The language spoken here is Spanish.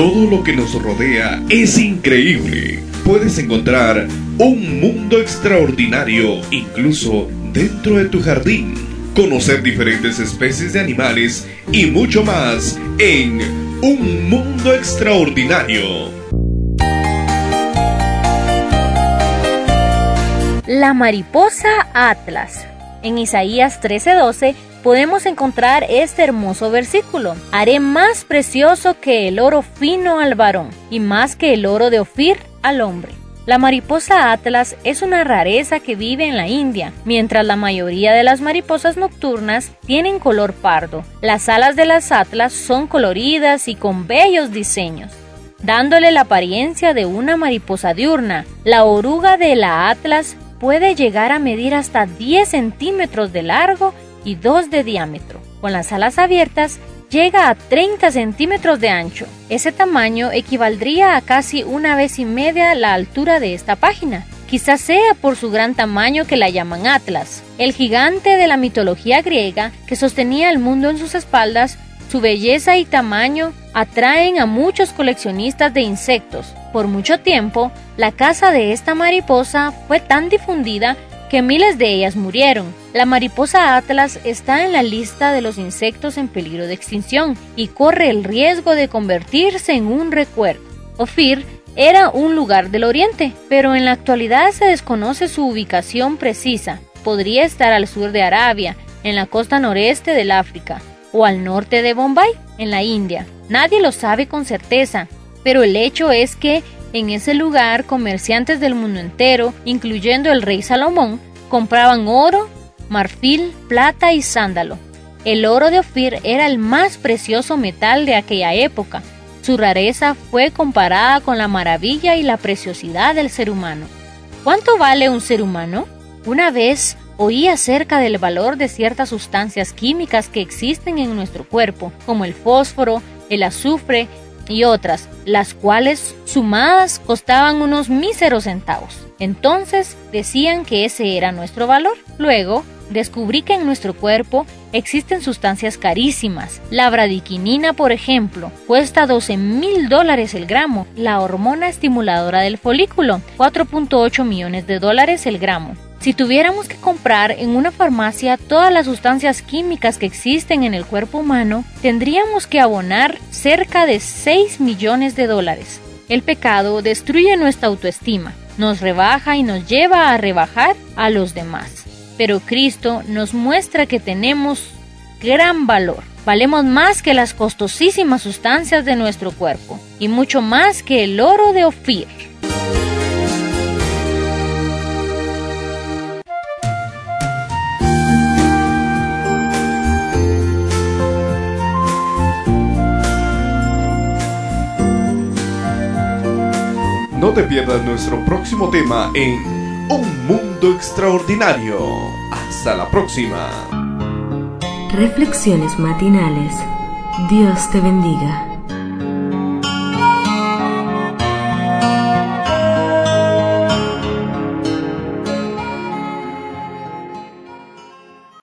Todo lo que nos rodea es increíble. Puedes encontrar un mundo extraordinario incluso dentro de tu jardín. Conocer diferentes especies de animales y mucho más en Un Mundo Extraordinario. La mariposa Atlas. En Isaías 13:12 podemos encontrar este hermoso versículo. Haré más precioso que el oro fino al varón y más que el oro de Ofir al hombre. La mariposa atlas es una rareza que vive en la India, mientras la mayoría de las mariposas nocturnas tienen color pardo. Las alas de las atlas son coloridas y con bellos diseños, dándole la apariencia de una mariposa diurna. La oruga de la atlas puede llegar a medir hasta 10 centímetros de largo y 2 de diámetro. Con las alas abiertas llega a 30 centímetros de ancho. Ese tamaño equivaldría a casi una vez y media la altura de esta página. Quizás sea por su gran tamaño que la llaman Atlas. El gigante de la mitología griega que sostenía el mundo en sus espaldas, su belleza y tamaño atraen a muchos coleccionistas de insectos. Por mucho tiempo, la caza de esta mariposa fue tan difundida que miles de ellas murieron. La mariposa atlas está en la lista de los insectos en peligro de extinción y corre el riesgo de convertirse en un recuerdo. Ofir era un lugar del oriente, pero en la actualidad se desconoce su ubicación precisa. Podría estar al sur de Arabia, en la costa noreste del África, o al norte de Bombay, en la India. Nadie lo sabe con certeza, pero el hecho es que en ese lugar, comerciantes del mundo entero, incluyendo el rey Salomón, compraban oro, marfil, plata y sándalo. El oro de Ofir era el más precioso metal de aquella época. Su rareza fue comparada con la maravilla y la preciosidad del ser humano. ¿Cuánto vale un ser humano? Una vez oí acerca del valor de ciertas sustancias químicas que existen en nuestro cuerpo, como el fósforo, el azufre y otras, las cuales sumadas costaban unos míseros centavos. Entonces decían que ese era nuestro valor. Luego descubrí que en nuestro cuerpo existen sustancias carísimas. La bradiquinina, por ejemplo, cuesta 12 mil dólares el gramo. La hormona estimuladora del folículo, 4.8 millones de dólares el gramo. Si tuviéramos que comprar en una farmacia todas las sustancias químicas que existen en el cuerpo humano, tendríamos que abonar cerca de 6 millones de dólares. El pecado destruye nuestra autoestima, nos rebaja y nos lleva a rebajar a los demás. Pero Cristo nos muestra que tenemos gran valor. Valemos más que las costosísimas sustancias de nuestro cuerpo y mucho más que el oro de Ofir. No te pierdas nuestro próximo tema en Un Mundo Extraordinario. Hasta la próxima. Reflexiones matinales. Dios te bendiga.